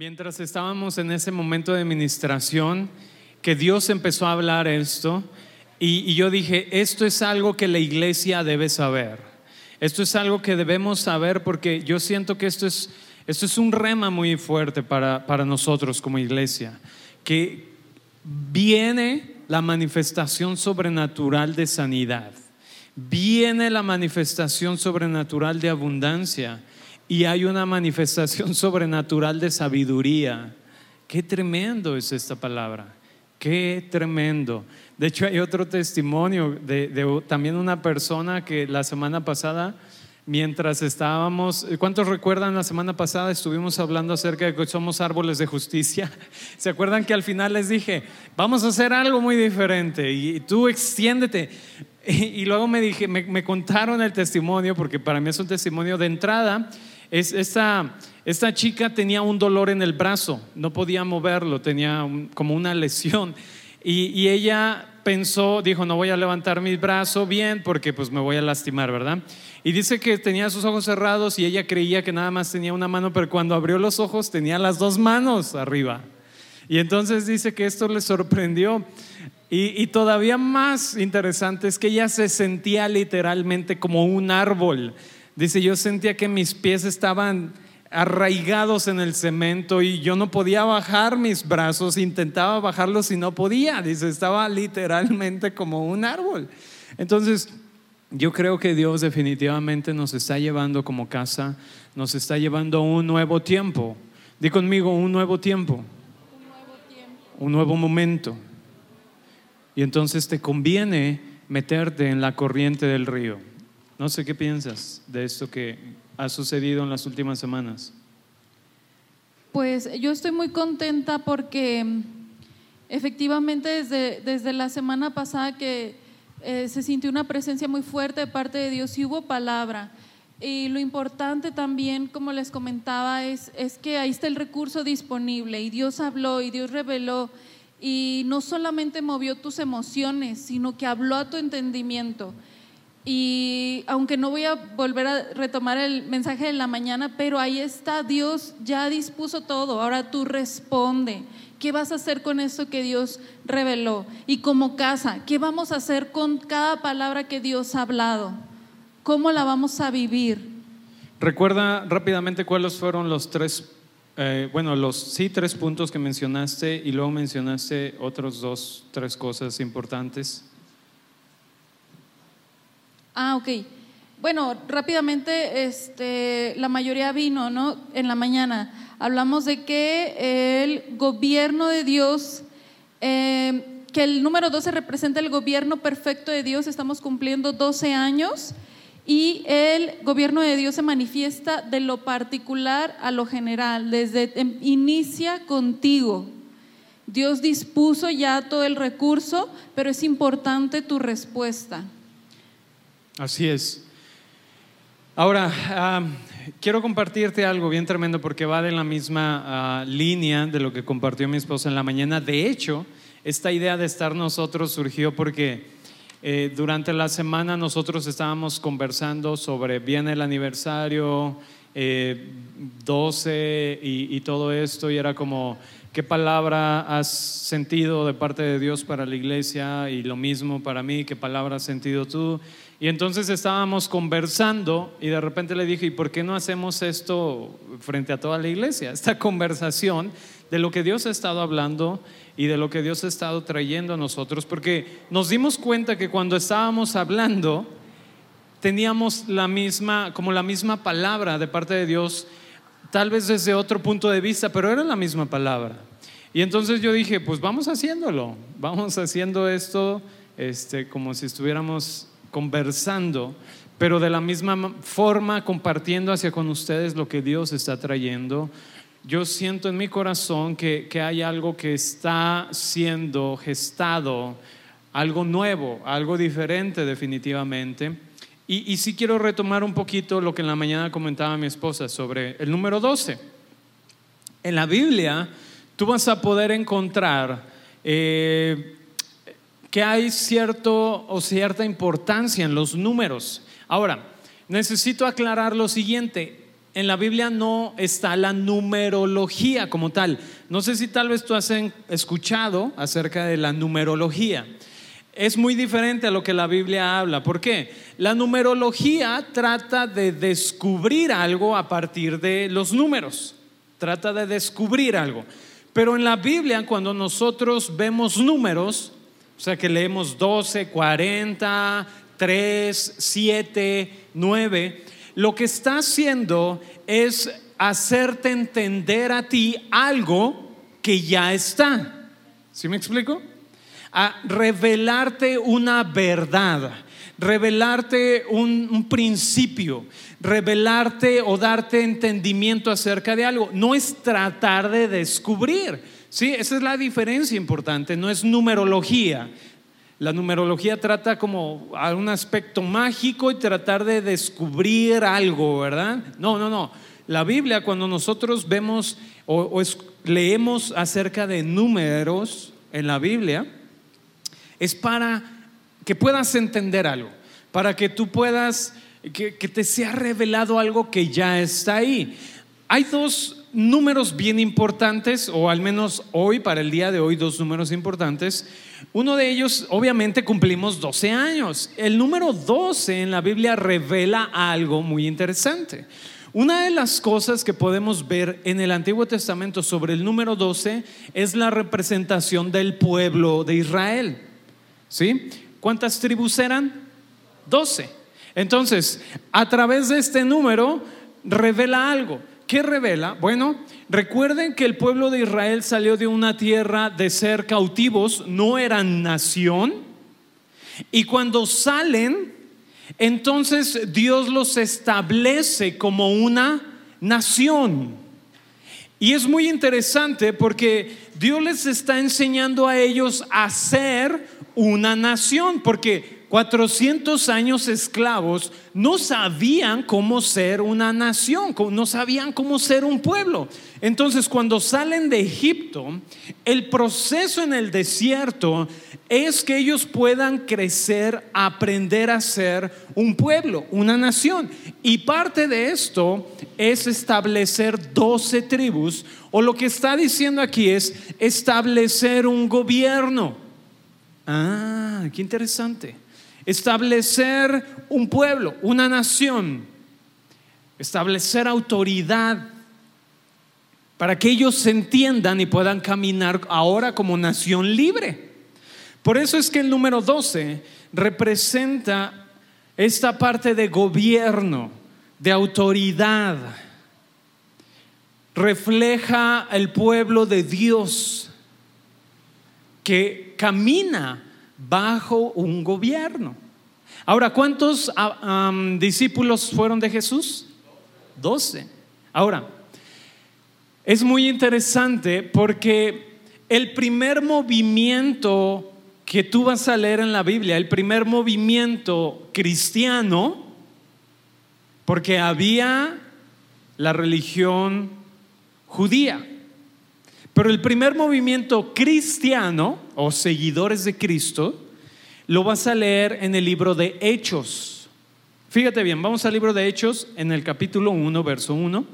Mientras estábamos en ese momento de administración, que Dios empezó a hablar esto, y, yo dije, esto es algo que la iglesia debe saber. Esto es algo que debemos saber porque yo siento que esto es, esto es un rema muy fuerte para, para nosotros como iglesia, que viene la manifestación sobrenatural de sanidad, viene la manifestación sobrenatural de abundancia y hay una manifestación sobrenatural de sabiduría. Qué tremendo es esta palabra, qué tremendo. De hecho, hay otro testimonio de, también una persona que la semana pasada, mientras estábamos, ¿cuántos recuerdan la semana pasada estuvimos hablando acerca de que somos árboles de justicia? ¿Se acuerdan que al final les dije, vamos a hacer algo muy diferente y tú extiéndete? Y, luego me dije, me contaron el testimonio, porque para mí es un testimonio de entrada esta, esta chica tenía un dolor en el brazo, no podía moverlo, tenía como una lesión. Y, ella pensó, dijo, no voy a levantar mi brazo bien porque pues me voy a lastimar, ¿verdad? Y dice que tenía sus ojos cerrados y ella creía que nada más tenía una mano, pero cuando abrió los ojos tenía las dos manos arriba. Y entonces dice que esto le sorprendió. Y, y, todavía más interesante es que ella se sentía literalmente como un árbol. Dice, yo sentía que mis pies estaban arraigados en el cemento y yo no podía bajar mis brazos, intentaba bajarlos y no podía. Dice, estaba literalmente como un árbol. Entonces, yo creo que Dios definitivamente nos está llevando como casa, nos está llevando a un nuevo tiempo. Di conmigo, un nuevo tiempo. Un nuevo tiempo. Un nuevo momento. Y entonces te conviene meterte en la corriente del río. No sé qué piensas de esto que ha sucedido en las últimas semanas. Pues yo estoy muy contenta porque efectivamente desde, desde la semana pasada que eh, se sintió una presencia muy fuerte de parte de Dios y hubo palabra. Y lo importante también, como les comentaba, es, es que ahí está el recurso disponible y Dios habló y Dios reveló y no solamente movió tus emociones, sino que habló a tu entendimiento. Y aunque no voy a volver a retomar el mensaje de la mañana, pero ahí está, Dios ya dispuso todo, ahora tú responde. ¿Qué vas a hacer con eso que Dios reveló? Y como casa, ¿qué vamos a hacer con cada palabra que Dios ha hablado? ¿Cómo la vamos a vivir? Recuerda rápidamente cuáles fueron los tres, eh, bueno, los sí tres puntos que mencionaste y luego mencionaste otros dos, tres cosas importantes. Ah, ok. Bueno, rápidamente, este, la mayoría vino, ¿no? En la mañana. Hablamos de que el gobierno de Dios, eh, que el número 12 representa el gobierno perfecto de Dios, estamos cumpliendo 12 años y el gobierno de Dios se manifiesta de lo particular a lo general, desde em, inicia contigo. Dios dispuso ya todo el recurso, pero es importante tu respuesta. Así es. Ahora, quiero compartirte algo bien tremendo porque va de la misma ah, línea de lo que compartió mi esposa en la mañana. De hecho, esta idea de estar nosotros surgió porque eh, durante la semana nosotros estábamos conversando sobre viene el aniversario 12 eh, y, y todo esto y era como, ¿qué palabra has sentido de parte de Dios para la iglesia? Y lo mismo para mí, ¿qué palabra has sentido tú? Y entonces estábamos conversando y de repente le dije, ¿y por qué no hacemos esto frente a toda la iglesia? Esta conversación de lo que Dios ha estado hablando y de lo que Dios ha estado trayendo a nosotros, porque nos dimos cuenta que cuando estábamos hablando teníamos la misma, como la misma palabra de parte de Dios, tal vez desde otro punto de vista, pero era la misma palabra. Y entonces yo dije, pues vamos haciéndolo, vamos haciendo esto este, como si estuviéramos conversando, pero de la misma forma compartiendo hacia con ustedes lo que Dios está trayendo. Yo siento en mi corazón que, hay algo que está siendo gestado, algo nuevo, algo diferente definitivamente. Y, y sí quiero retomar un poquito lo que en la mañana comentaba mi esposa sobre el número 12. En la Biblia tú vas a poder encontrar eh, que hay cierto o cierta importancia en los números. Ahora, necesito aclarar lo siguiente. en la Biblia no está la numerología como tal. No sé si tal vez tú has escuchado acerca de la numerología. Es muy diferente a lo que la Biblia habla. ¿Por qué? La numerología trata de descubrir algo a partir de los números. Trata de descubrir algo. Pero en la Biblia, cuando nosotros vemos números, o sea que leemos 12, 40, 3, 7, 9, lo que está haciendo es hacerte entender a ti algo que ya está. ¿Sí me explico? A revelarte una verdad, revelarte un, un, principio, revelarte o darte entendimiento acerca de algo. No es tratar de descubrir. Sí, esa es la diferencia importante, no es numerología. La numerología trata como a un aspecto mágico y tratar de descubrir algo, ¿verdad? No, no, no. La Biblia, cuando nosotros vemos o, leemos acerca de números en la Biblia, es para que puedas entender algo, para que tú puedas, que, que te sea revelado algo que ya está ahí. Hay dos números bien importantes, o al menos hoy, para el día de hoy, dos números importantes. Uno de ellos, obviamente, cumplimos 12 años. El número 12 en la Biblia revela algo muy interesante. Una de las cosas que podemos ver en el Antiguo Testamento sobre el número 12 es la representación del pueblo de Israel. ¿Sí? ¿Cuántas tribus eran? 12. Entonces, a través de este número revela algo. ¿Qué revela? Bueno, recuerden que el pueblo de Israel salió de una tierra de ser cautivos, no eran nación, y cuando salen, entonces Dios los establece como una nación. Y es muy interesante porque Dios les está enseñando a ellos a ser una nación, porque 400 años esclavos no sabían cómo ser una nación, no sabían cómo ser un pueblo. Entonces, cuando salen de Egipto, el proceso en el desierto es que ellos puedan crecer, aprender a ser un pueblo, una nación. Y parte de esto es establecer 12 tribus, o lo que está diciendo aquí es establecer un gobierno. Ah, qué interesante establecer un pueblo, una nación, establecer autoridad para que ellos se entiendan y puedan caminar ahora como nación libre. Por eso es que el número 12 representa esta parte de gobierno, de autoridad. Refleja el pueblo de Dios que camina bajo un gobierno. Ahora, ¿cuántos ah, discípulos fueron de Jesús? Doce. Ahora, es muy interesante porque el primer movimiento que tú vas a leer en la Biblia, el primer movimiento cristiano, porque había la religión judía, pero el primer movimiento cristiano o seguidores de Cristo lo vas a leer en el libro de Hechos. Fíjate bien, vamos al libro de Hechos en el capítulo 1, verso 1.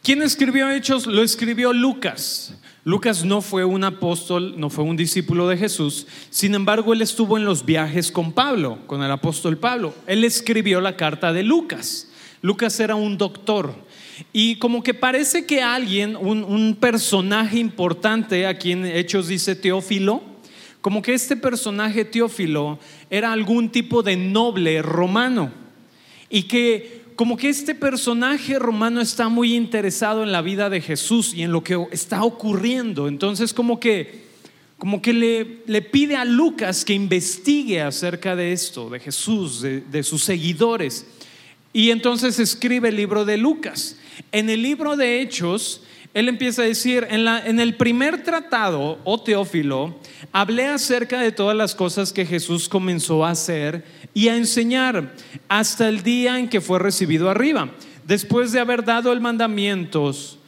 ¿Quién escribió Hechos? Lo escribió Lucas. Lucas no fue un apóstol, no fue un discípulo de Jesús. Sin embargo, él estuvo en los viajes con Pablo, con el apóstol Pablo. Él escribió la carta de Lucas. Lucas era un doctor, y como que parece que alguien, un, personaje importante, a quien Hechos dice Teófilo, como que este personaje Teófilo era algún tipo de noble romano. Y que como que este personaje romano está muy interesado en la vida de Jesús y en lo que está ocurriendo. Entonces como que, como que le, le pide a Lucas que investigue acerca de esto, de Jesús, de, de sus seguidores. Y entonces escribe el libro de Lucas. En el libro de Hechos, él empieza a decir, en, la, en, el primer tratado, o Teófilo, hablé acerca de todas las cosas que Jesús comenzó a hacer y a enseñar hasta el día en que fue recibido arriba, después de haber dado mandamientos,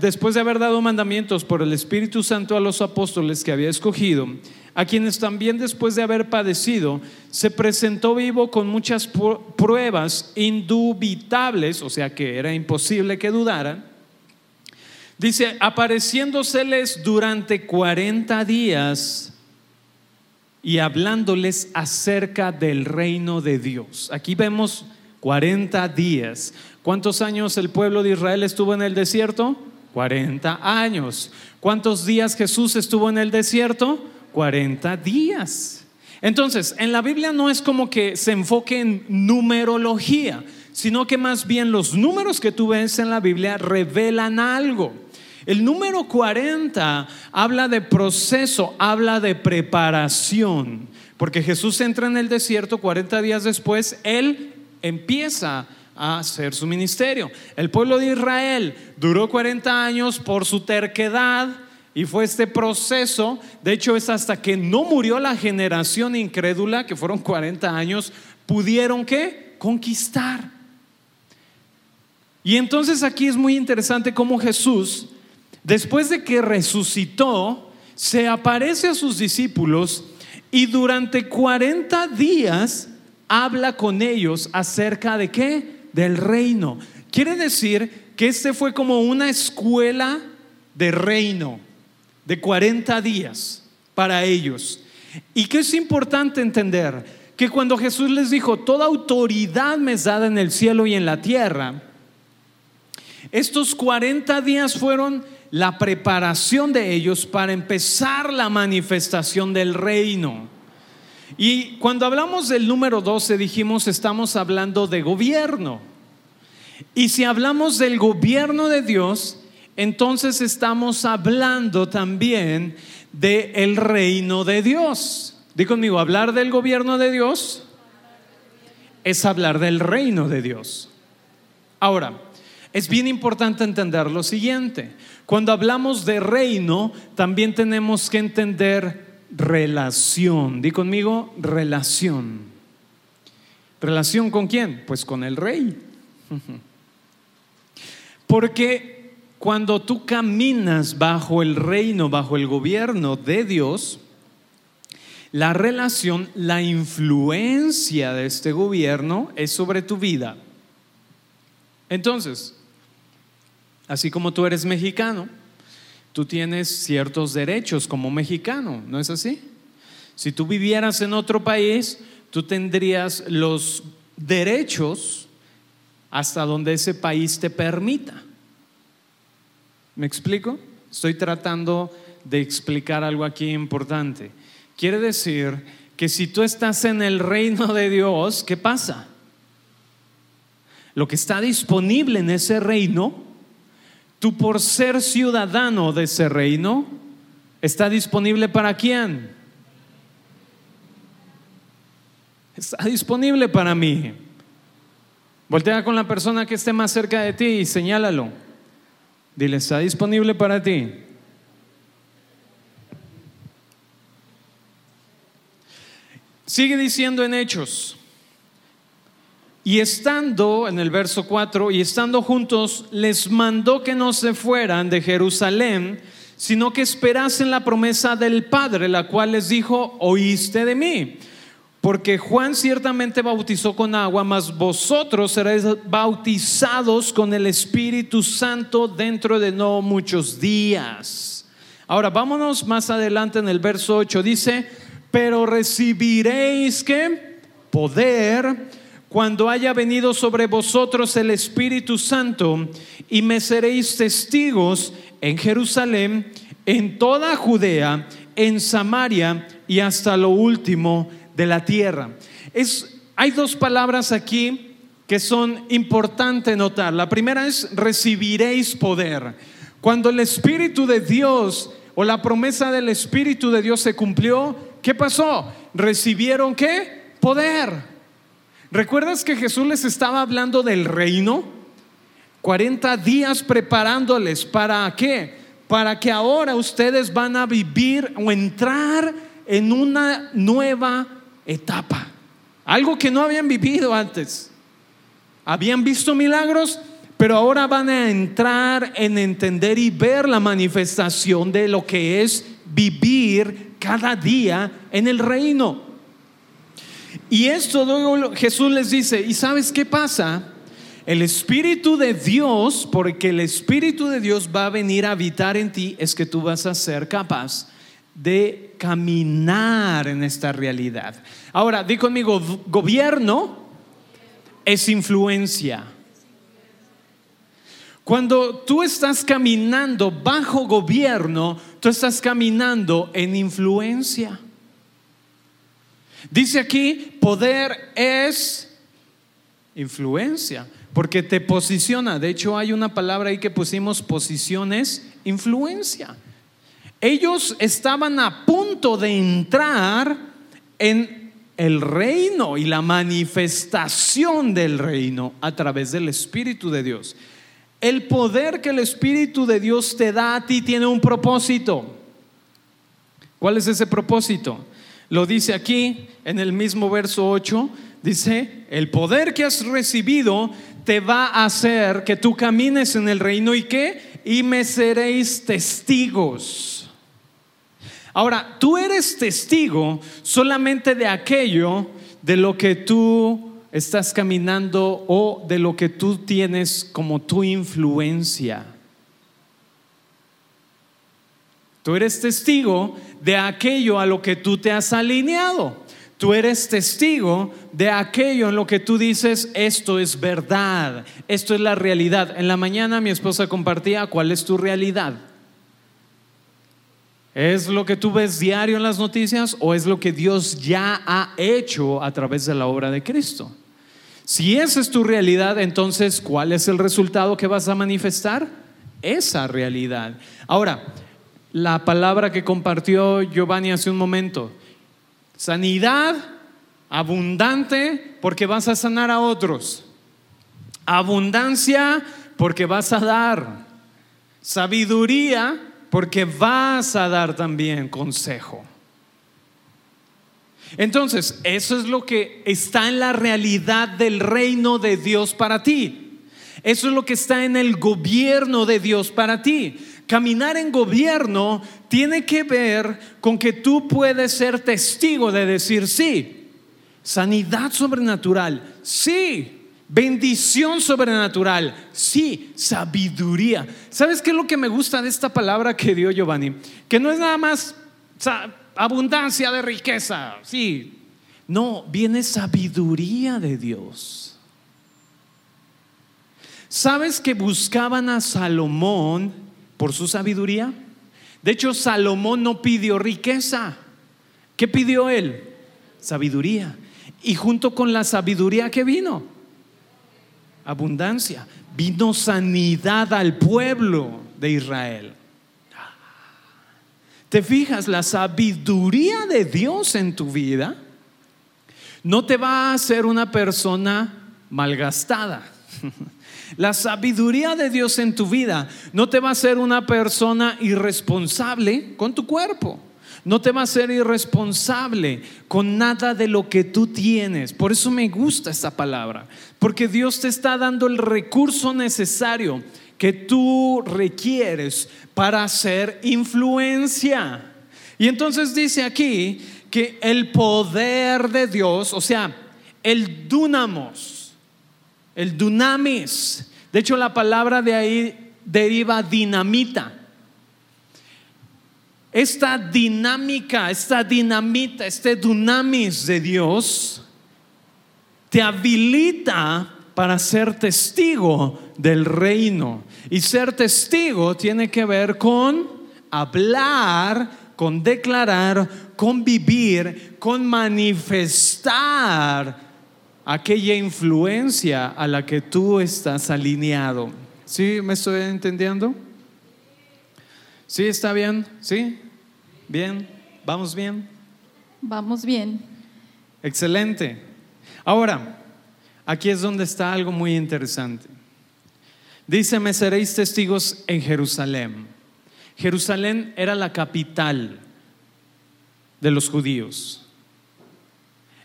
después de haber dado mandamientos por el Espíritu Santo a los apóstoles que había escogido, a quienes también después de haber padecido, se presentó vivo con muchas pruebas indubitables, o sea que era imposible que dudaran. Dice, apareciéndoseles durante 40 días y hablándoles acerca del reino de Dios. Aquí vemos 40 días. ¿Cuántos años el pueblo de Israel estuvo en el desierto? 40 años. ¿Cuántos días Jesús estuvo en el desierto? 40 días. Entonces, en la Biblia no es como que se enfoque en numerología, sino que más bien los números que tú ves en la Biblia revelan algo. El número 40 habla de proceso, habla de preparación, porque Jesús entra en el desierto 40 días después, Él empieza a hacer su ministerio. El pueblo de Israel duró 40 años por su terquedad, y fue este proceso, de hecho es hasta que no murió la generación incrédula, que fueron 40 años, pudieron que conquistar. Y entonces aquí es muy interesante cómo Jesús, después de que resucitó, se aparece a sus discípulos y durante 40 días habla con ellos acerca de qué? Del reino. Quiere decir que este fue como una escuela de reino de 40 días para ellos. Y que es importante entender que cuando Jesús les dijo, toda autoridad me es dada en el cielo y en la tierra, estos 40 días fueron la preparación de ellos para empezar la manifestación del reino. Y cuando hablamos del número 12 dijimos estamos hablando de gobierno. Y si hablamos del gobierno de Dios, entonces estamos hablando también del el reino de Dios. Dí conmigo, hablar del gobierno de Dios es hablar del reino de Dios. Ahora, es bien importante entender lo siguiente. Cuando hablamos de reino, también tenemos que entender relación. Di conmigo, relación. ¿Relación con quién? Pues con el rey. Porque cuando tú caminas bajo el reino, bajo el gobierno de Dios, la relación, la influencia de este gobierno es sobre tu vida. Entonces, así como tú eres mexicano, tú tienes ciertos derechos como mexicano, ¿no es así? Si tú vivieras en otro país, tú tendrías los derechos hasta donde ese país te permita. ¿Me explico? Estoy tratando de explicar algo aquí importante. Quiere decir que si tú estás en el reino de Dios, ¿qué pasa? Lo que está disponible en ese reino, tú por ser ciudadano de ese reino, está disponible para quién? Está disponible para mí. Voltea con la persona que esté más cerca de ti y señálalo. Dile, ¿está disponible para ti? Sigue diciendo en Hechos. Y estando, en el verso 4, y estando juntos, les mandó que no se fueran de Jerusalén, sino que esperasen la promesa del Padre, la cual les dijo, oíste de mí. Porque Juan ciertamente bautizó con agua, mas vosotros seréis bautizados con el Espíritu Santo dentro de no muchos días. Ahora vámonos más adelante en el verso 8. Dice, pero recibiréis que poder cuando haya venido sobre vosotros el Espíritu Santo y me seréis testigos en Jerusalén, en toda Judea, en Samaria y hasta lo último de la tierra. Es, hay dos palabras aquí que son importantes notar. La primera es recibiréis poder. Cuando el Espíritu de Dios o la promesa del Espíritu de Dios se cumplió, ¿qué pasó? Recibieron qué? Poder. ¿Recuerdas que Jesús les estaba hablando del reino? 40 días preparándoles para qué? Para que ahora ustedes van a vivir o entrar en una nueva etapa, algo que no habían vivido antes. Habían visto milagros, pero ahora van a entrar en entender y ver la manifestación de lo que es vivir cada día en el reino. Y esto luego Jesús les dice, ¿y sabes qué pasa? El Espíritu de Dios, porque el Espíritu de Dios va a venir a habitar en ti, es que tú vas a ser capaz de caminar en esta realidad. Ahora, di conmigo, gobierno es influencia. Cuando tú estás caminando bajo gobierno, tú estás caminando en influencia. Dice aquí, poder es influencia porque te posiciona. De hecho, hay una palabra ahí que pusimos, posiciones, influencia. Ellos estaban a punto de entrar en el reino y la manifestación del reino a través del Espíritu de Dios. El poder que el Espíritu de Dios te da a ti tiene un propósito. ¿Cuál es ese propósito? Lo dice aquí en el mismo verso 8. Dice, el poder que has recibido te va a hacer que tú camines en el reino y que, y me seréis testigos. Ahora, tú eres testigo solamente de aquello de lo que tú estás caminando o de lo que tú tienes como tu influencia. Tú eres testigo de aquello a lo que tú te has alineado. Tú eres testigo de aquello en lo que tú dices, esto es verdad, esto es la realidad. En la mañana mi esposa compartía cuál es tu realidad. ¿Es lo que tú ves diario en las noticias o es lo que Dios ya ha hecho a través de la obra de Cristo? Si esa es tu realidad, entonces, ¿cuál es el resultado que vas a manifestar? Esa realidad. Ahora, la palabra que compartió Giovanni hace un momento, Sanidad abundante porque vas a sanar a otros. Abundancia porque vas a dar. Sabiduría porque vas a dar también consejo. Entonces, eso es lo que está en la realidad del reino de Dios para ti. Eso es lo que está en el gobierno de Dios para ti. Caminar en gobierno tiene que ver con que tú puedes ser testigo de decir sí, sanidad sobrenatural, sí, bendición sobrenatural, sí, sabiduría. ¿Sabes qué es lo que me gusta de esta palabra que dio Giovanni? Que no es nada más abundancia de riqueza, sí. No, viene sabiduría de Dios. ¿Sabes que buscaban a Salomón por su sabiduría. De hecho, Salomón no pidió riqueza. ¿Qué pidió él? Sabiduría. Y junto con la sabiduría que vino, abundancia, vino sanidad al pueblo de Israel. ¿Te fijas? La sabiduría de Dios en tu vida no te va a hacer una persona malgastada. La sabiduría de Dios en tu vida no te va a hacer una persona irresponsable con tu cuerpo. No te va a ser irresponsable con nada de lo que tú tienes. Por eso me gusta esta palabra. Porque Dios te está dando el recurso necesario que tú requieres para hacer influencia. Y entonces dice aquí que el poder de Dios, o sea, el dunamos, el dunamis. De hecho, la palabra de ahí deriva dinamita. Esta dinámica, esta dinamita, este dunamis de Dios te habilita para ser testigo del reino. Y ser testigo tiene que ver con hablar, con declarar, con vivir, con manifestar aquella influencia a la que tú estás alineado. ¿Sí me estoy entendiendo? ¿Sí está bien? ¿Sí? ¿Bien? ¿Vamos bien? Vamos bien. Excelente. Ahora, aquí es donde está algo muy interesante. Dice, me seréis testigos en Jerusalén. Jerusalén era la capital de los judíos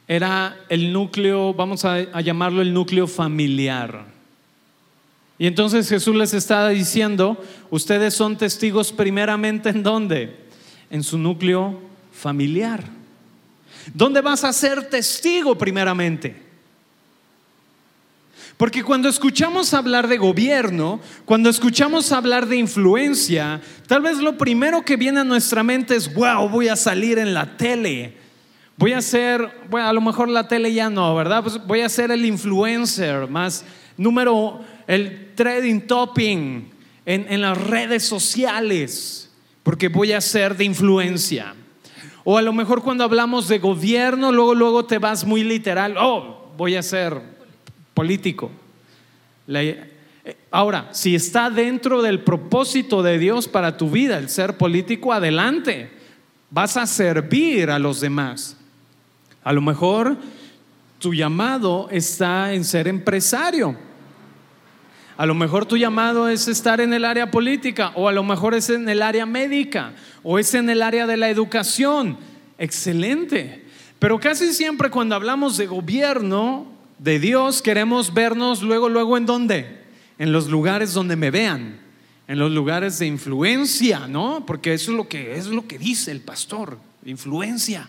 era el núcleo, vamos a, llamarlo el núcleo familiar. Y entonces Jesús les está diciendo, ustedes son testigos primeramente en dónde? En su núcleo familiar. ¿Dónde vas a ser testigo primeramente? Porque cuando escuchamos hablar de gobierno, cuando escuchamos hablar de influencia, tal vez lo primero que viene a nuestra mente es, wow, voy a salir en la tele. Voy a ser, bueno, a lo mejor la tele ya no, ¿verdad? Pues voy a ser el influencer más número, el trading topping en, en las redes sociales, porque voy a ser de influencia. O a lo mejor cuando hablamos de gobierno, luego, luego te vas muy literal, oh, voy a ser político. Ahora, si está dentro del propósito de Dios para tu vida el ser político, adelante. Vas a servir a los demás. A lo mejor tu llamado está en ser empresario. A lo mejor tu llamado es estar en el área política o a lo mejor es en el área médica o es en el área de la educación. Excelente. Pero casi siempre cuando hablamos de gobierno, de Dios queremos vernos luego, luego en dónde? En los lugares donde me vean, en los lugares de influencia, ¿no? Porque eso es lo que, es lo que dice el pastor, influencia.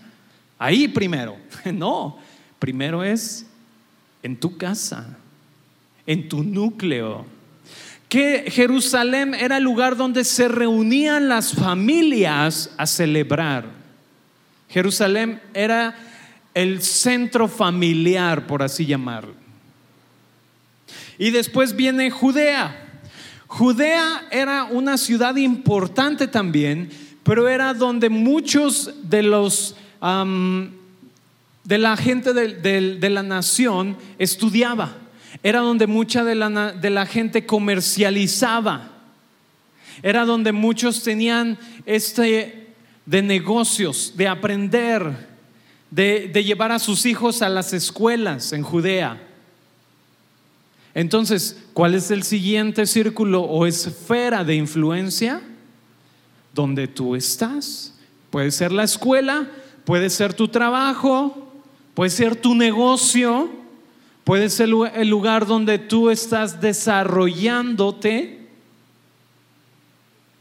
Ahí primero, no, primero es en tu casa, en tu núcleo. Que Jerusalén era el lugar donde se reunían las familias a celebrar. Jerusalén era el centro familiar, por así llamarlo. Y después viene Judea. Judea era una ciudad importante también, pero era donde muchos de los de la gente de, la nación estudiaba. Era donde mucha de la, de la gente comercializaba. Era donde muchos tenían este de negocios, de aprender, de, llevar a sus hijos a las escuelas en Judea. Entonces, ¿cuál es el siguiente círculo o esfera de influencia? Donde tú estás. Puede ser la escuela, puede ser tu trabajo, puede ser tu negocio, puede ser el lugar donde tú estás desarrollándote.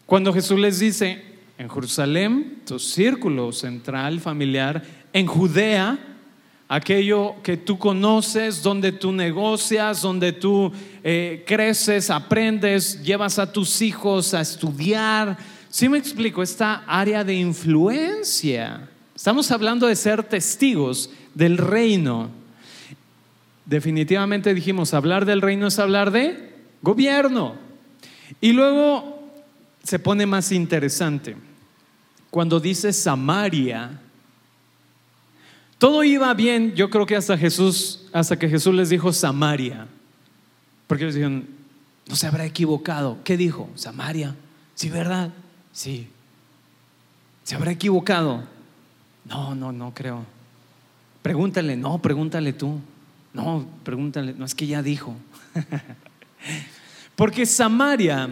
Cuando Jesús les dice, en Jerusalén, tu círculo central familiar en Judea, aquello que tú conoces, donde tú negocias, donde tú eh, creces, aprendes, llevas a tus hijos a estudiar. Si me explico, esta área de influencia. Estamos hablando de ser testigos del reino. Definitivamente dijimos, hablar del reino es hablar de gobierno. Y luego se pone más interesante. Cuando dice Samaria, todo iba bien, yo creo que hasta Jesús, hasta que Jesús les dijo Samaria. Porque ellos dijeron, no se habrá equivocado. ¿Qué dijo? Samaria. Sí, ¿verdad? Sí. ¿Se habrá equivocado? No, no, no creo. Pregúntale, no, pregúntale tú. No, pregúntale, no es que ya dijo. Porque Samaria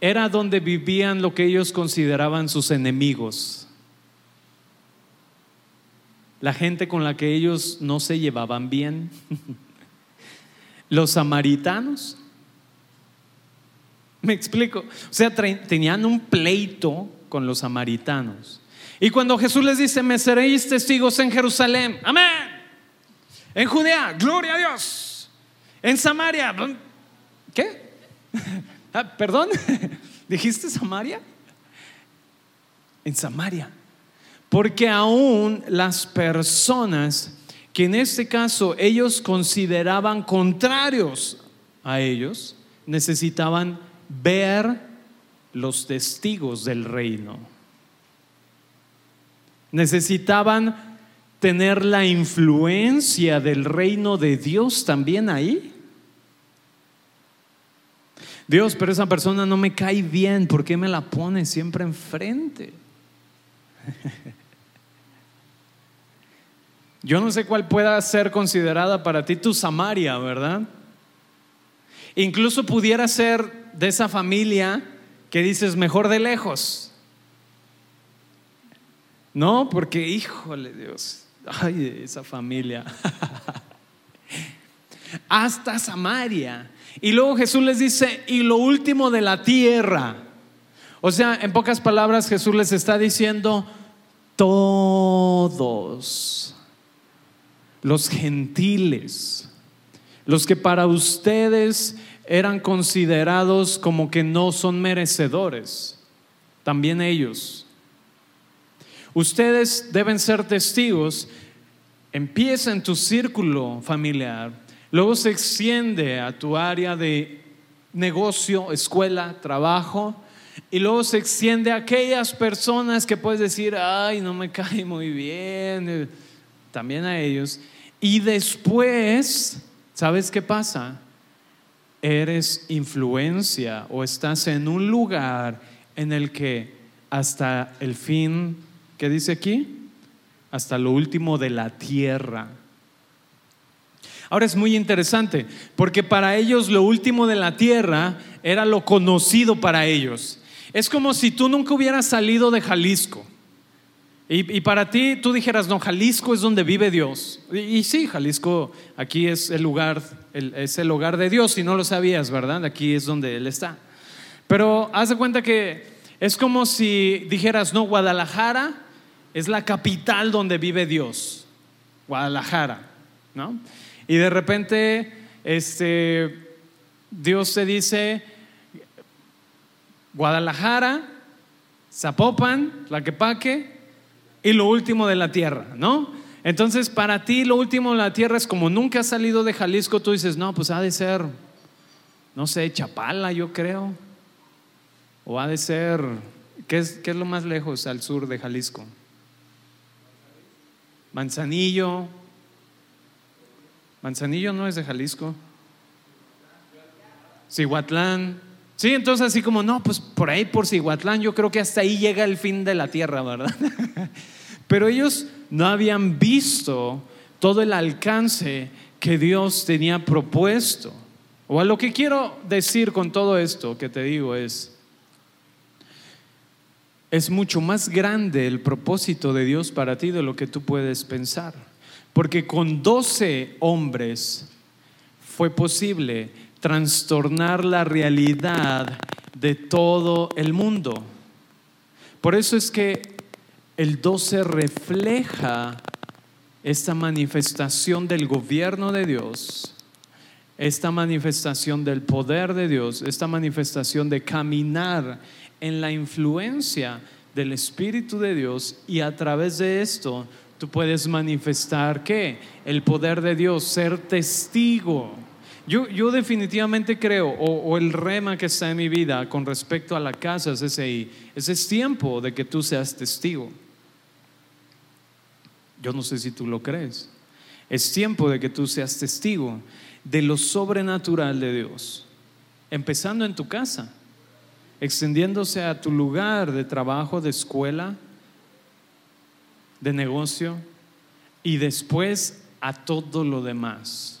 era donde vivían lo que ellos consideraban sus enemigos la gente con la que ellos no se llevaban bien, los samaritanos. Me explico. O sea, tenían un pleito con los samaritanos. Y cuando Jesús les dice, me seréis testigos en Jerusalén, amén. En Judea, gloria a Dios. En Samaria, ¿qué? Ah, Perdón, ¿dijiste Samaria? En Samaria. Porque aún las personas que en este caso ellos consideraban contrarios a ellos, necesitaban ver los testigos del reino. Necesitaban tener la influencia del reino de Dios también ahí. Dios, pero esa persona no me cae bien, ¿por qué me la pone siempre enfrente? Yo no sé cuál pueda ser considerada para ti tu Samaria, ¿verdad? Incluso pudiera ser de esa familia que dices mejor de lejos. No, porque híjole Dios, ay, esa familia. hasta Samaria. Y luego Jesús les dice, y lo último de la tierra. O sea, en pocas palabras Jesús les está diciendo, todos los gentiles, los que para ustedes eran considerados como que no son merecedores, también ellos. Ustedes deben ser testigos. Empieza en tu círculo familiar, luego se extiende a tu área de negocio, escuela, trabajo, y luego se extiende a aquellas personas que puedes decir, ay, no me cae muy bien, también a ellos. Y después, ¿sabes qué pasa? Eres influencia o estás en un lugar en el que hasta el fin ¿Qué dice aquí? Hasta lo último de la tierra. Ahora es muy interesante, porque para ellos lo último de la tierra era lo conocido para ellos. Es como si tú nunca hubieras salido de Jalisco. Y, para ti tú dijeras, no, Jalisco es donde vive Dios. Y, sí, Jalisco aquí es el lugar, es el hogar de Dios, si no lo sabías, ¿verdad? Aquí es donde Él está. Pero haz de cuenta que es como si dijeras, no, Guadalajara es la capital donde vive Dios, Guadalajara, ¿no? Y de repente, este, Dios te dice, Guadalajara, Zapopan, Tlaquepaque y lo último de la tierra, ¿no? Entonces, para ti lo último de la tierra es como nunca has salido de Jalisco, tú dices, no, pues ha de ser, no sé, Chapala, yo creo. O ha de ser, ¿qué es, qué es lo más lejos al sur de Jalisco? Manzanillo. Manzanillo no es de Jalisco. Cihuatlán. Sí, entonces así como, no, pues por ahí, por Cihuatlán, yo creo que hasta ahí llega el fin de la tierra, ¿verdad? Pero ellos no habían visto todo el alcance que Dios tenía propuesto. O a lo que quiero decir con todo esto que te digo es, es mucho más grande el propósito de Dios para ti de lo que tú puedes pensar. Porque con doce hombres fue posible trastornar la realidad de todo el mundo. Por eso es que el 12 refleja esta manifestación del gobierno de Dios, esta manifestación del poder de Dios, esta manifestación de caminar en la influencia del Espíritu de Dios y a través de esto tú puedes manifestar qué? El poder de Dios, ser testigo. Yo, yo definitivamente creo, o, el rema que está en mi vida con respecto a la casa es ese, ese es tiempo de que tú seas testigo. Yo no sé si tú lo crees. Es tiempo de que tú seas testigo de lo sobrenatural de Dios, empezando en tu casa extendiéndose a tu lugar de trabajo, de escuela, de negocio y después a todo lo demás.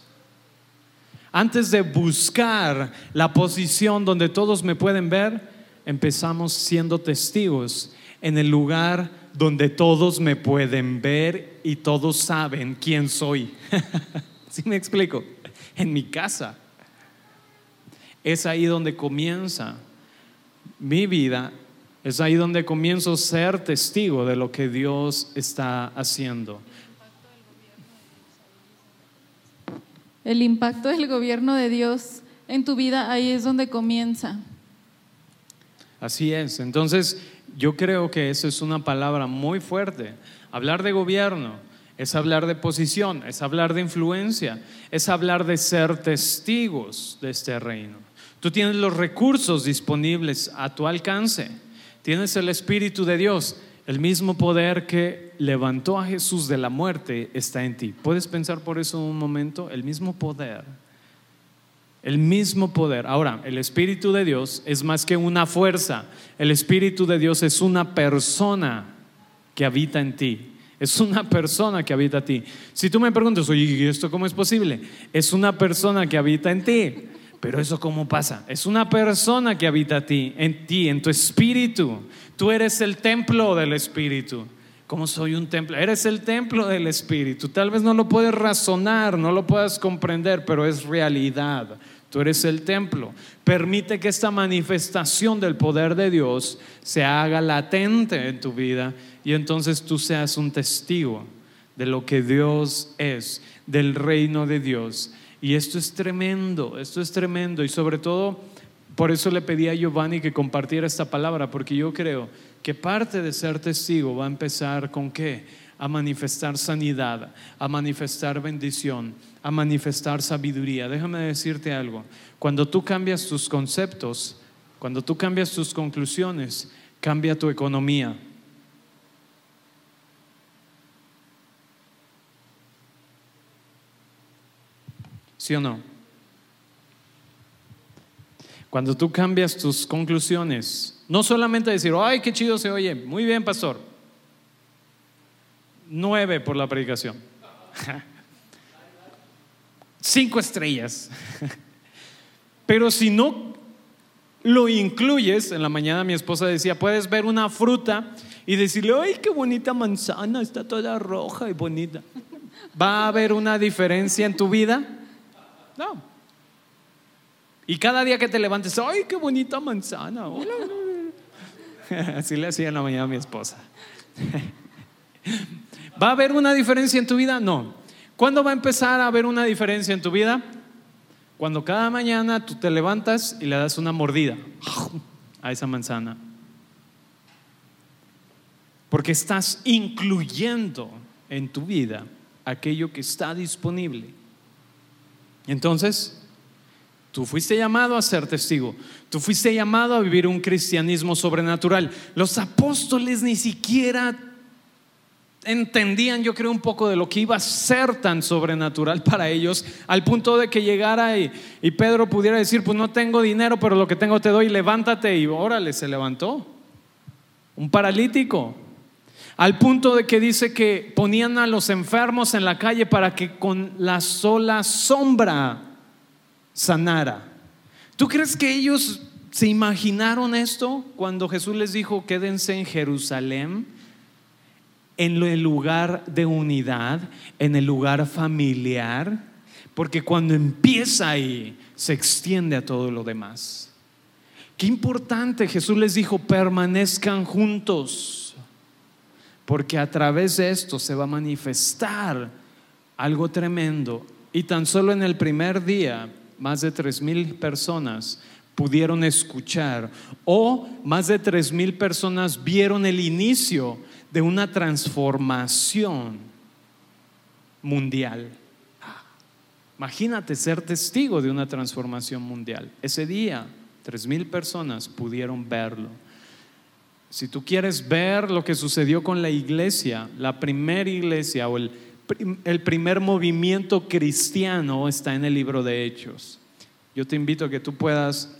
Antes de buscar la posición donde todos me pueden ver, empezamos siendo testigos en el lugar donde todos me pueden ver y todos saben quién soy. ¿Sí me explico? En mi casa. Es ahí donde comienza mi vida, es ahí donde comienzo a ser testigo de lo que Dios está haciendo. El impacto del gobierno de Dios en tu vida, ahí es donde comienza. Así es. Entonces, yo creo que eso es una palabra muy fuerte. Hablar de gobierno es hablar de posición, es hablar de influencia, es hablar de ser testigos de este reino. Tú tienes los recursos disponibles a tu alcance. Tienes el Espíritu de Dios. El mismo poder que levantó a Jesús de la muerte está en ti. ¿Puedes pensar por eso un momento? El mismo poder. El mismo poder. Ahora, el Espíritu de Dios es más que una fuerza. El Espíritu de Dios es una persona que habita en ti. Es una persona que habita en ti. Si tú me preguntas, oye, ¿y esto cómo es posible? Es una persona que habita en ti. Pero eso cómo pasa? Es una persona que habita ti, en ti, en tu espíritu. Tú eres el templo del espíritu. ¿Cómo soy un templo? Eres el templo del Espíritu. Tal vez no lo puedes razonar, no lo puedas comprender, pero es realidad. Tú eres el templo. Permite que esta manifestación del poder de Dios se haga latente en tu vida y entonces tú seas un testigo de lo que Dios es, del reino de Dios. Y esto es tremendo, esto es tremendo. Y sobre todo, por eso le pedí a Giovanni que compartiera esta palabra, porque yo creo que parte de ser testigo va a empezar con qué? A manifestar sanidad, a manifestar bendición, a manifestar sabiduría. Déjame decirte algo. Cuando tú cambias tus conceptos, cuando tú cambias tus conclusiones, cambia tu economía. ¿Sí o no? Cuando tú cambias tus conclusiones, no solamente decir, ay, qué chido se oye, muy bien, pastor. Nueve por la predicación. Cinco estrellas. Pero si no lo incluyes, en la mañana mi esposa decía, puedes ver una fruta y decirle, ay, qué bonita manzana, está toda roja y bonita. ¿Va a haber una diferencia en tu vida? No. Y cada día que te levantes, ¡ay, qué bonita manzana! Así le hacía en la mañana a mi esposa. ¿Va a haber una diferencia en tu vida? No. ¿Cuándo va a empezar a haber una diferencia en tu vida? Cuando cada mañana tú te levantas y le das una mordida a esa manzana. Porque estás incluyendo en tu vida aquello que está disponible. Entonces, Tú fuiste llamado a ser testigo. Tú fuiste llamado a vivir un cristianismo sobrenatural. Los apóstoles ni siquiera entendían, yo creo, un poco de lo que iba a ser tan sobrenatural para ellos, al punto de que llegara y, Pedro pudiera decir, pues no tengo dinero, pero lo que tengo te doy, levántate y órale, se levantó. Un paralítico. Al punto de que dice que ponían a los enfermos en la calle para que con la sola sombra sanara. ¿Tú crees que ellos se imaginaron esto cuando Jesús les dijo, quédense en Jerusalén, en el lugar de unidad, en el lugar familiar? Porque cuando empieza ahí, se extiende a todo lo demás. Qué importante, Jesús les dijo, permanezcan juntos, porque a través de esto se va a manifestar algo tremendo. Y tan solo en el primer día más de tres mil personas pudieron escuchar o más de tres mil personas vieron el inicio de una transformación mundial. Imagínate ser testigo de una transformación mundial. Ese día, tres mil personas pudieron verlo. Si tú quieres ver lo que sucedió con la iglesia, la primera iglesia o el el primer movimiento cristiano está en el libro de Hechos. Yo te invito a que tú puedas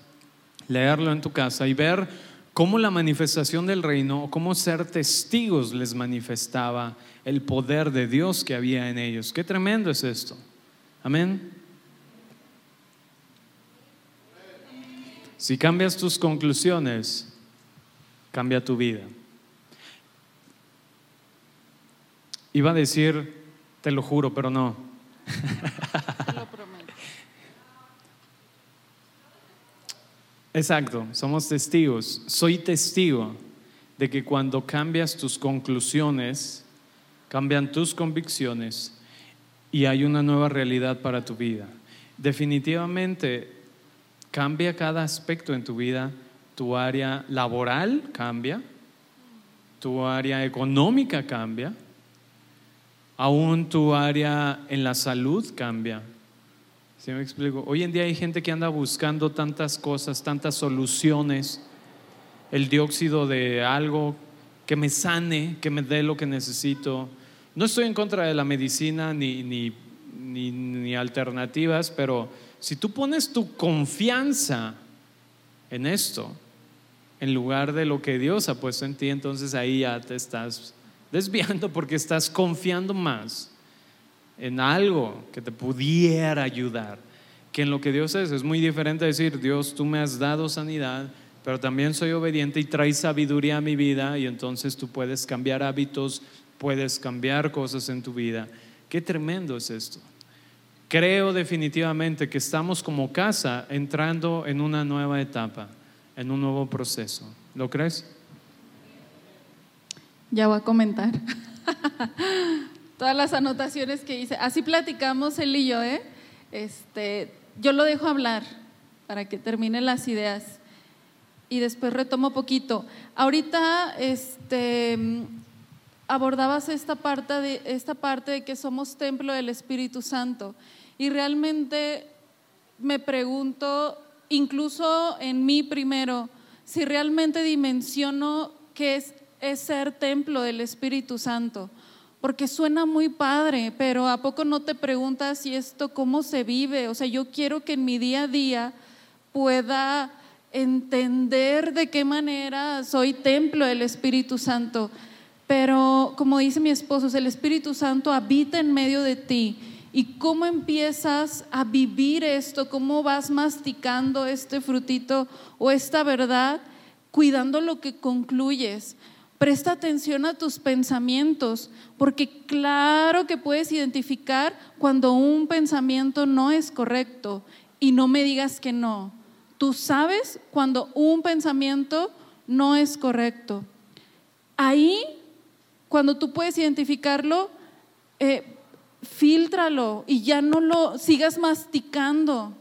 leerlo en tu casa y ver cómo la manifestación del reino, o cómo ser testigos les manifestaba el poder de Dios que había en ellos. Qué tremendo es esto. Amén. Si cambias tus conclusiones, cambia tu vida. Iba a decir te lo juro, pero no. Te lo prometo. Exacto, somos testigos. Soy testigo de que cuando cambias tus conclusiones, cambian tus convicciones y hay una nueva realidad para tu vida. Definitivamente cambia cada aspecto en tu vida. Tu área laboral cambia, tu área económica cambia, aún tu área en la salud cambia. ¿Sí me explico? Hoy en día hay gente que anda buscando tantas cosas, tantas soluciones, el dióxido de algo que me sane, que me dé lo que necesito. No estoy en contra de la medicina ni, ni, ni alternativas, pero si tú pones tu confianza en esto, en lugar de lo que Dios ha puesto en ti, entonces ahí ya te estás desviando porque estás confiando más en algo que te pudiera ayudar que en lo que Dios es. Es muy diferente decir, Dios, tú me has dado sanidad, pero también soy obediente y traes sabiduría a mi vida y entonces tú puedes cambiar hábitos, puedes cambiar cosas en tu vida. Qué tremendo es esto. Creo definitivamente que estamos como casa entrando en una nueva etapa, en un nuevo proceso. ¿Lo crees? Ya voy a comentar. Todas las anotaciones que hice. Así platicamos él y yo, ¿eh? Este, yo lo dejo hablar para que termine las ideas y después retomo poquito. Ahorita este, abordabas esta parte, de, esta parte de que somos templo del Espíritu Santo y realmente me pregunto, incluso en mí primero, si realmente dimensiono es, es ser templo del Espíritu Santo porque suena muy padre, pero ¿a poco no te preguntas si esto cómo se vive? O sea, yo quiero que en mi día a día pueda entender de qué manera soy templo del Espíritu Santo. Pero como dice mi esposo, el Espíritu Santo habita en medio de ti. ¿Y cómo empiezas a vivir esto? ¿Cómo vas masticando este frutito o esta verdad? Cuidando lo que concluyes. Presta atención a tus pensamientos, porque claro que puedes identificar cuando un pensamiento no es correcto y no me digas que no. Tú sabes cuando un pensamiento no es correcto. Ahí, cuando tú puedes identificarlo, eh, filtralo y ya no lo sigas masticando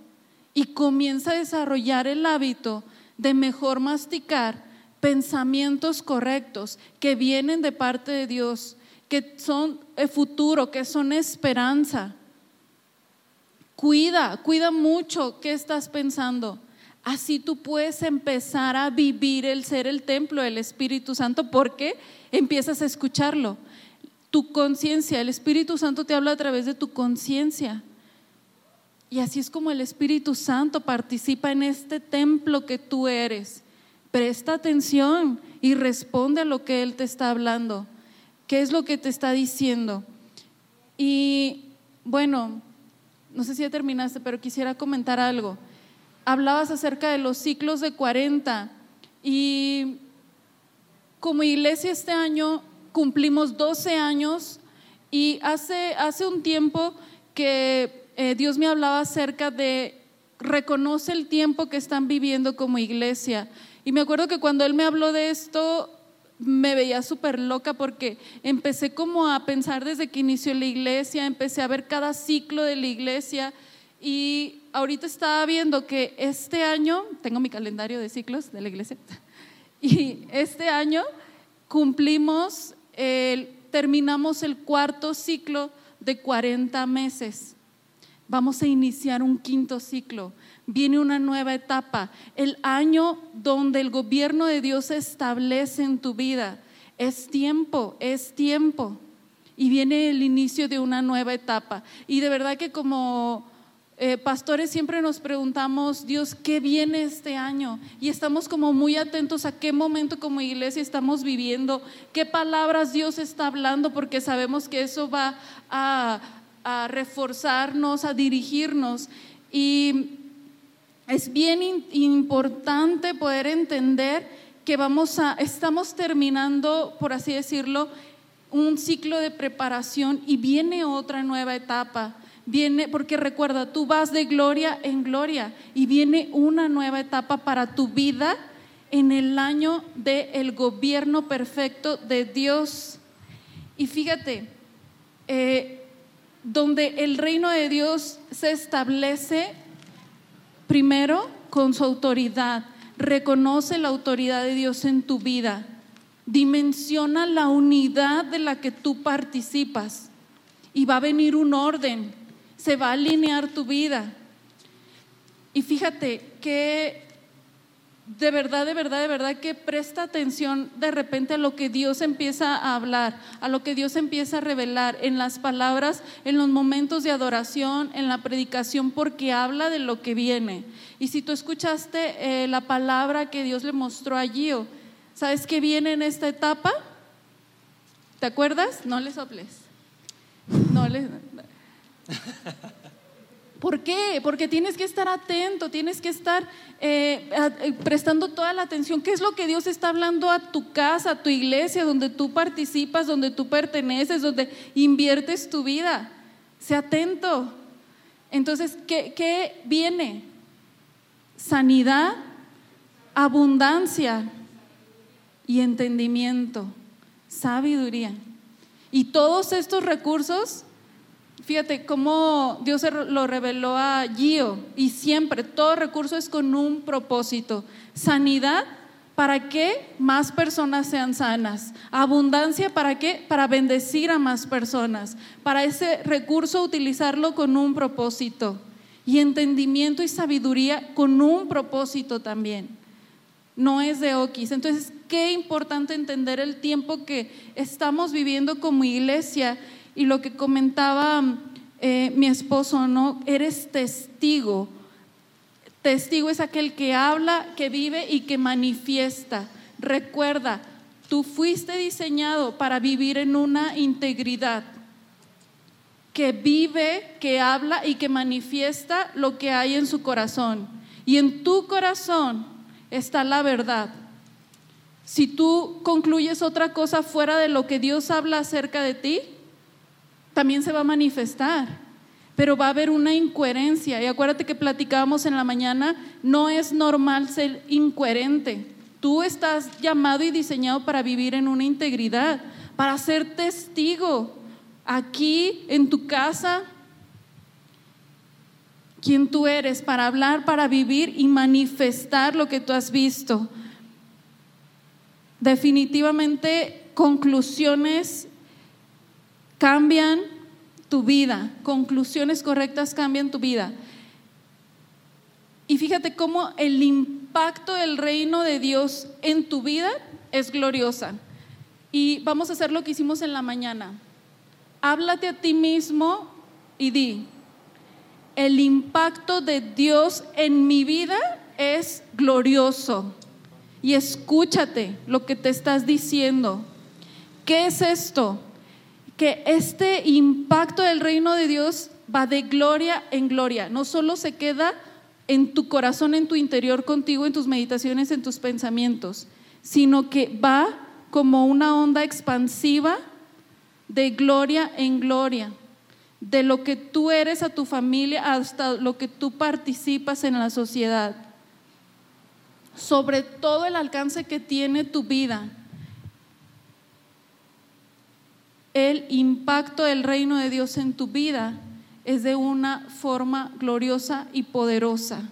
y comienza a desarrollar el hábito de mejor masticar pensamientos correctos que vienen de parte de Dios, que son el futuro, que son esperanza. Cuida, cuida mucho qué estás pensando. Así tú puedes empezar a vivir el ser el templo del Espíritu Santo porque empiezas a escucharlo. Tu conciencia, el Espíritu Santo te habla a través de tu conciencia. Y así es como el Espíritu Santo participa en este templo que tú eres. Presta atención y responde a lo que Él te está hablando. ¿Qué es lo que te está diciendo? Y bueno, no sé si ya terminaste, pero quisiera comentar algo. Hablabas acerca de los ciclos de 40 y como iglesia este año cumplimos 12 años y hace, hace un tiempo que eh, Dios me hablaba acerca de reconoce el tiempo que están viviendo como iglesia. Y me acuerdo que cuando él me habló de esto, me veía súper loca porque empecé como a pensar desde que inició la iglesia, empecé a ver cada ciclo de la iglesia y ahorita estaba viendo que este año, tengo mi calendario de ciclos de la iglesia, y este año cumplimos, terminamos el cuarto ciclo de 40 meses. Vamos a iniciar un quinto ciclo viene una nueva etapa, el año donde el gobierno de Dios se establece en tu vida. Es tiempo, es tiempo. Y viene el inicio de una nueva etapa. Y de verdad que como eh, pastores siempre nos preguntamos, Dios, ¿qué viene este año? Y estamos como muy atentos a qué momento como iglesia estamos viviendo, qué palabras Dios está hablando, porque sabemos que eso va a, a reforzarnos, a dirigirnos. Y es bien importante poder entender que vamos a, estamos terminando, por así decirlo, un ciclo de preparación y viene otra nueva etapa. Viene, porque recuerda, tú vas de gloria en gloria y viene una nueva etapa para tu vida en el año del gobierno perfecto de Dios. Y fíjate, eh, donde el reino de Dios se establece Primero, con su autoridad. Reconoce la autoridad de Dios en tu vida. Dimensiona la unidad de la que tú participas. Y va a venir un orden. Se va a alinear tu vida. Y fíjate que de verdad, de verdad, de verdad que presta atención de repente a lo que Dios empieza a hablar, a lo que Dios empieza a revelar en las palabras, en los momentos de adoración, en la predicación, porque habla de lo que viene. Y si tú escuchaste eh, la palabra que Dios le mostró a Gio, ¿sabes qué viene en esta etapa? ¿Te acuerdas? No le soples. No le. ¿Por qué? Porque tienes que estar atento, tienes que estar eh, eh, prestando toda la atención. ¿Qué es lo que Dios está hablando a tu casa, a tu iglesia, donde tú participas, donde tú perteneces, donde inviertes tu vida? Sé atento. Entonces, ¿qué, qué viene? Sanidad, abundancia y entendimiento, sabiduría. Y todos estos recursos Fíjate cómo Dios lo reveló a Gio y siempre todo recurso es con un propósito. Sanidad, ¿para que más personas sean sanas? Abundancia, ¿para qué? Para bendecir a más personas. Para ese recurso utilizarlo con un propósito. Y entendimiento y sabiduría con un propósito también. No es de Oquis. Entonces, qué importante entender el tiempo que estamos viviendo como iglesia y lo que comentaba eh, mi esposo, ¿no? Eres testigo. Testigo es aquel que habla, que vive y que manifiesta. Recuerda, tú fuiste diseñado para vivir en una integridad, que vive, que habla y que manifiesta lo que hay en su corazón. Y en tu corazón está la verdad. Si tú concluyes otra cosa fuera de lo que Dios habla acerca de ti, también se va a manifestar, pero va a haber una incoherencia. Y acuérdate que platicábamos en la mañana, no es normal ser incoherente. Tú estás llamado y diseñado para vivir en una integridad, para ser testigo aquí, en tu casa, quién tú eres, para hablar, para vivir y manifestar lo que tú has visto. Definitivamente conclusiones cambian tu vida, conclusiones correctas cambian tu vida. Y fíjate cómo el impacto del reino de Dios en tu vida es gloriosa. Y vamos a hacer lo que hicimos en la mañana. Háblate a ti mismo y di, el impacto de Dios en mi vida es glorioso. Y escúchate lo que te estás diciendo. ¿Qué es esto? Que este impacto del reino de Dios va de gloria en gloria. No solo se queda en tu corazón, en tu interior contigo, en tus meditaciones, en tus pensamientos, sino que va como una onda expansiva de gloria en gloria, de lo que tú eres a tu familia hasta lo que tú participas en la sociedad, sobre todo el alcance que tiene tu vida el impacto del reino de Dios en tu vida es de una forma gloriosa y poderosa.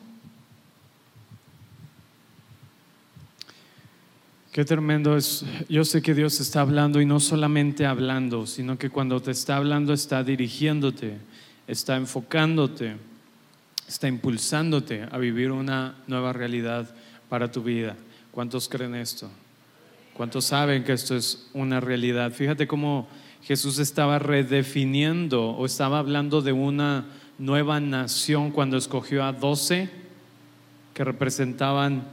Qué tremendo es. Yo sé que Dios está hablando y no solamente hablando, sino que cuando te está hablando está dirigiéndote, está enfocándote, está impulsándote a vivir una nueva realidad para tu vida. ¿Cuántos creen esto? ¿Cuántos saben que esto es una realidad? Fíjate cómo Jesús estaba redefiniendo o estaba hablando de una nueva nación cuando escogió a doce que representaban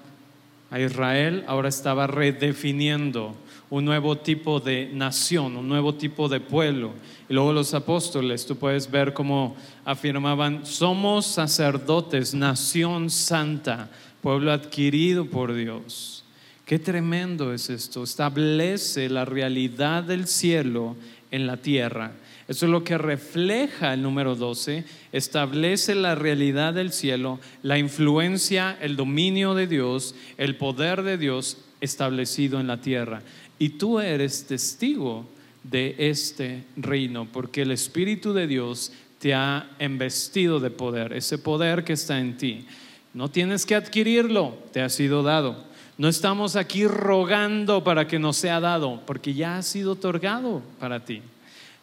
a Israel, ahora estaba redefiniendo un nuevo tipo de nación, un nuevo tipo de pueblo. Y luego los apóstoles, tú puedes ver cómo afirmaban, somos sacerdotes, nación santa, pueblo adquirido por Dios. Qué tremendo es esto. Establece la realidad del cielo en la tierra. Eso es lo que refleja el número 12, establece la realidad del cielo, la influencia, el dominio de Dios, el poder de Dios establecido en la tierra. Y tú eres testigo de este reino, porque el Espíritu de Dios te ha embestido de poder, ese poder que está en ti. No tienes que adquirirlo, te ha sido dado. No estamos aquí rogando para que nos sea dado, porque ya ha sido otorgado para ti.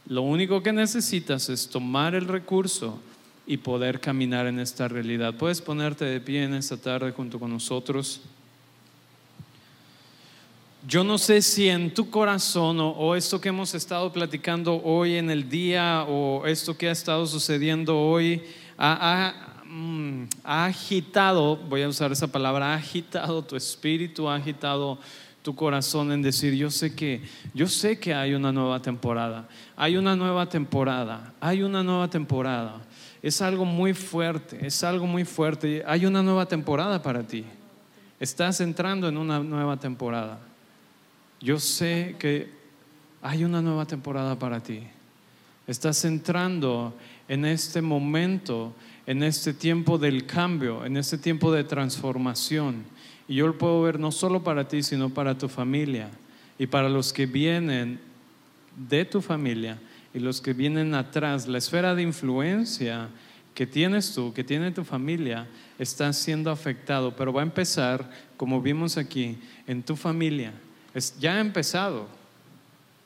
Lo único que necesitas es tomar el recurso y poder caminar en esta realidad. Puedes ponerte de pie en esta tarde junto con nosotros. Yo no sé si en tu corazón o, esto que hemos estado platicando hoy en el día o esto que ha estado sucediendo hoy Mm, ha agitado, voy a usar esa palabra, ha agitado tu espíritu, ha agitado tu corazón en decir, yo sé que, yo sé que hay una nueva temporada, hay una nueva temporada, hay una nueva temporada. es algo muy fuerte, es algo muy fuerte. Hay una nueva temporada para ti. Estás entrando en una nueva temporada. Yo sé que hay una nueva temporada para ti. Estás entrando en este momento, en este tiempo del cambio, en este tiempo de transformación. Y yo lo puedo ver no solo para ti, sino para tu familia y para los que vienen de tu familia y los que vienen atrás. La esfera de influencia que tienes tú, que tiene tu familia, está siendo afectado, pero va a empezar, como vimos aquí, en tu familia. ya ha empezado.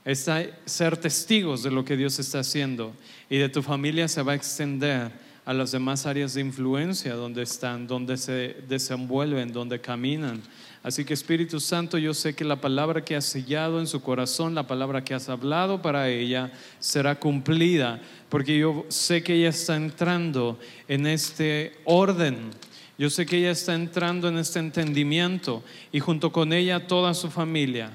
Es ser testigos de lo que Dios está haciendo y de tu familia se va a extender a las demás áreas de influencia donde están, donde se desenvuelven, donde caminan. Así que Espíritu Santo, yo sé que la palabra que has sellado en su corazón, la palabra que has hablado para ella, será cumplida, porque yo sé que ella está entrando en este orden. Yo sé que ella está entrando en este entendimiento y junto con ella toda su familia.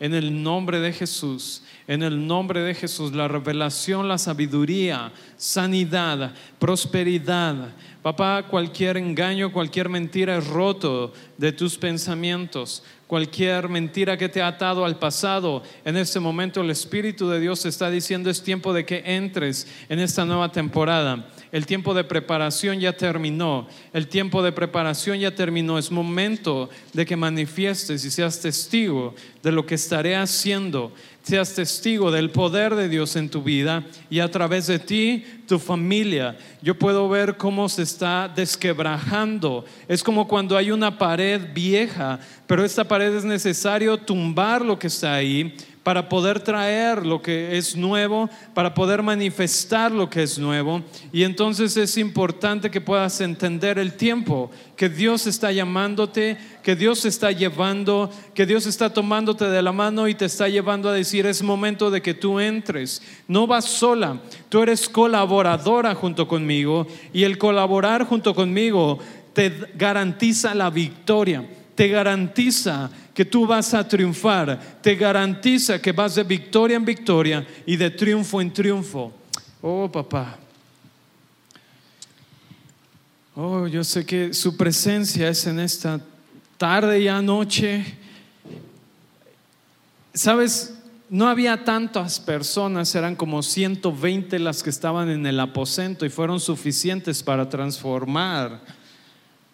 En el nombre de Jesús, en el nombre de Jesús, la revelación, la sabiduría, sanidad, prosperidad, Papá, cualquier engaño, cualquier mentira es roto de tus pensamientos. Cualquier mentira que te ha atado al pasado, en este momento el Espíritu de Dios está diciendo es tiempo de que entres en esta nueva temporada. El tiempo de preparación ya terminó. El tiempo de preparación ya terminó. Es momento de que manifiestes y seas testigo de lo que estaré haciendo seas testigo del poder de Dios en tu vida y a través de ti, tu familia. Yo puedo ver cómo se está desquebrajando. Es como cuando hay una pared vieja, pero esta pared es necesario tumbar lo que está ahí para poder traer lo que es nuevo, para poder manifestar lo que es nuevo. Y entonces es importante que puedas entender el tiempo que Dios está llamándote, que Dios está llevando, que Dios está tomándote de la mano y te está llevando a decir, es momento de que tú entres. No vas sola, tú eres colaboradora junto conmigo y el colaborar junto conmigo te garantiza la victoria, te garantiza que tú vas a triunfar, te garantiza que vas de victoria en victoria y de triunfo en triunfo. Oh, papá. Oh, yo sé que su presencia es en esta tarde y anoche. Sabes, no había tantas personas, eran como 120 las que estaban en el aposento y fueron suficientes para transformar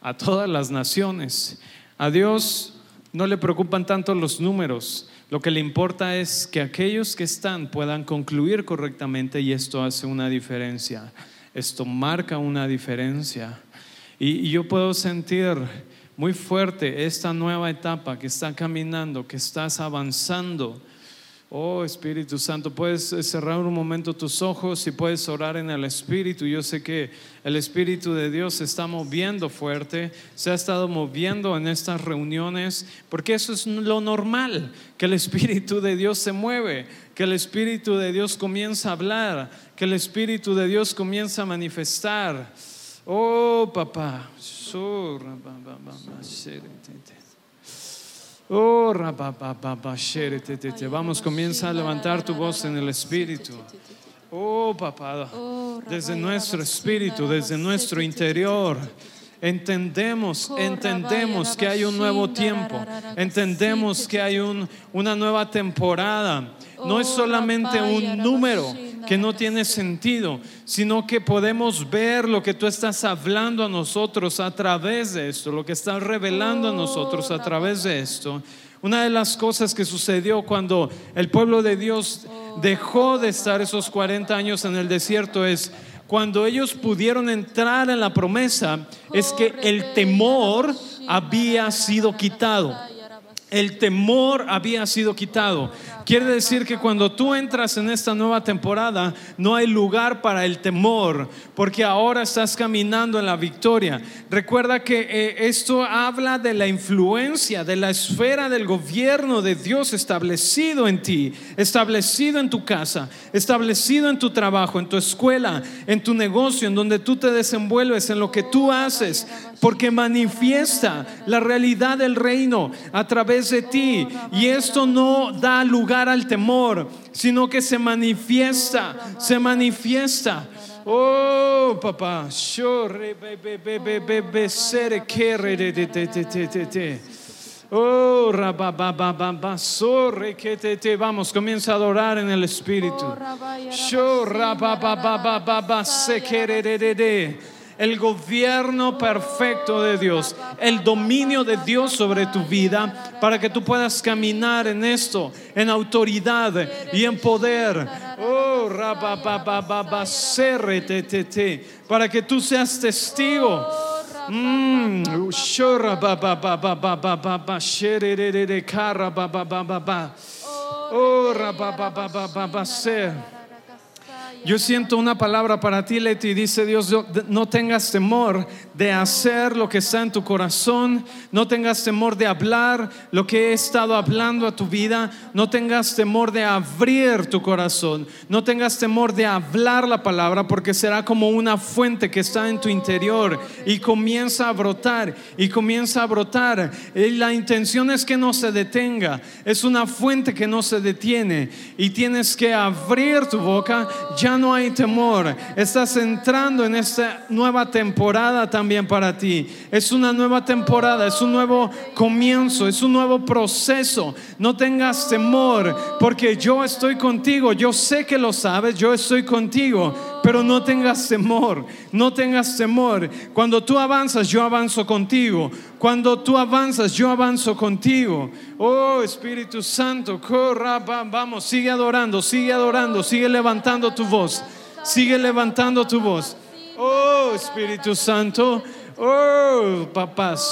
a todas las naciones. A Dios no le preocupan tanto los números. Lo que le importa es que aquellos que están puedan concluir correctamente y esto hace una diferencia. Esto marca una diferencia. Y, yo puedo sentir muy fuerte esta nueva etapa que está caminando, que estás avanzando Oh Espíritu Santo, puedes eh, cerrar un momento tus ojos y puedes orar en el Espíritu. Yo sé que el Espíritu de Dios se está moviendo fuerte, se ha estado moviendo en estas reuniones, porque eso es lo normal, que el Espíritu de Dios se mueve, que el Espíritu de Dios comienza a hablar, que el Espíritu de Dios comienza a manifestar. Oh papá, Oh, Vamos, comienza a levantar tu voz en el Espíritu. Oh, papá, desde nuestro espíritu, desde nuestro interior. Entendemos, entendemos que hay un nuevo tiempo, entendemos que hay un, una nueva temporada. No es solamente un número, que no tiene sentido, sino que podemos ver lo que tú estás hablando a nosotros a través de esto, lo que estás revelando a nosotros a través de esto. Una de las cosas que sucedió cuando el pueblo de Dios dejó de estar esos 40 años en el desierto es cuando ellos pudieron entrar en la promesa, es que el temor había sido quitado. El temor había sido quitado. Quiere decir que cuando tú entras en esta nueva temporada, no hay lugar para el temor, porque ahora estás caminando en la victoria. Recuerda que eh, esto habla de la influencia, de la esfera del gobierno de Dios establecido en ti, establecido en tu casa, establecido en tu trabajo, en tu escuela, en tu negocio, en donde tú te desenvuelves, en lo que tú haces, porque manifiesta la realidad del reino a través de ti. Y esto no da lugar al temor, sino que se manifiesta, se manifiesta. Oh, papá. Oh, sorre, que te, te. Vamos, comienza a adorar en el Espíritu. Sho, el gobierno perfecto de Dios, el dominio de Dios sobre tu vida, para que tú puedas caminar en esto, en autoridad y en poder. Oh, para que tú seas testigo. Mm. Oh, yo siento una palabra para ti, Leti. Dice Dios, no tengas temor de hacer lo que está en tu corazón. No tengas temor de hablar lo que he estado hablando a tu vida. No tengas temor de abrir tu corazón. No tengas temor de hablar la palabra porque será como una fuente que está en tu interior y comienza a brotar y comienza a brotar. Y la intención es que no se detenga. Es una fuente que no se detiene y tienes que abrir tu boca. Ya no hay temor. Estás entrando en esta nueva temporada también para ti. Es una nueva temporada, es un nuevo comienzo, es un nuevo proceso. No tengas temor porque yo estoy contigo. Yo sé que lo sabes, yo estoy contigo. Pero no tengas temor, no tengas temor. Cuando tú avanzas, yo avanzo contigo. Cuando tú avanzas, yo avanzo contigo. Oh Espíritu Santo, corra, va- vamos, sigue adorando, sigue adorando, sigue levantando tu voz, sigue levantando tu voz. Oh Espíritu Santo, oh papás.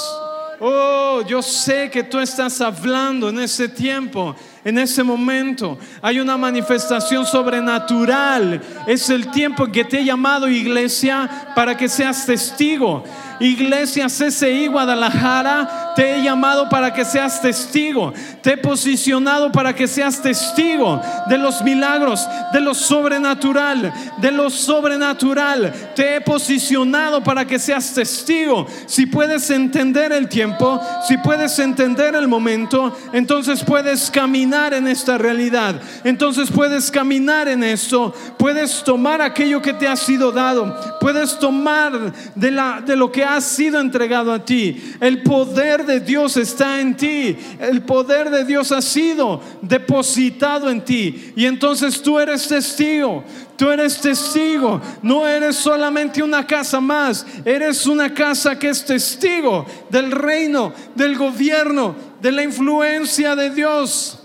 Oh, yo sé que tú estás hablando en ese tiempo, en ese momento. Hay una manifestación sobrenatural. Es el tiempo que te he llamado iglesia para que seas testigo. Iglesia CCI Guadalajara, te he llamado para que seas testigo. Te he posicionado para que seas testigo de los milagros, de lo sobrenatural, de lo sobrenatural. Te he posicionado para que seas testigo. Si puedes entender el tiempo, si puedes entender el momento, entonces puedes caminar en esta realidad. Entonces puedes caminar en esto. Puedes tomar aquello que te ha sido dado. Puedes tomar de, la, de lo que ha sido entregado a ti. El poder de Dios está en ti. El poder de Dios ha sido depositado en ti. Y entonces tú eres testigo. Tú eres testigo. No eres solamente una casa más. Eres una casa que es testigo del reino, del gobierno, de la influencia de Dios.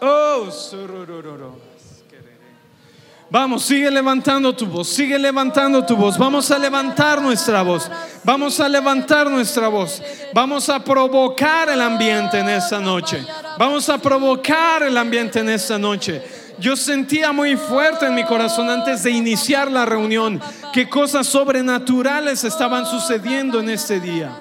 Oh. Vamos, sigue levantando tu voz, sigue levantando tu voz. Vamos a levantar nuestra voz. Vamos a levantar nuestra voz. Vamos a provocar el ambiente en esta noche. Vamos a provocar el ambiente en esta noche. Yo sentía muy fuerte en mi corazón antes de iniciar la reunión que cosas sobrenaturales estaban sucediendo en este día.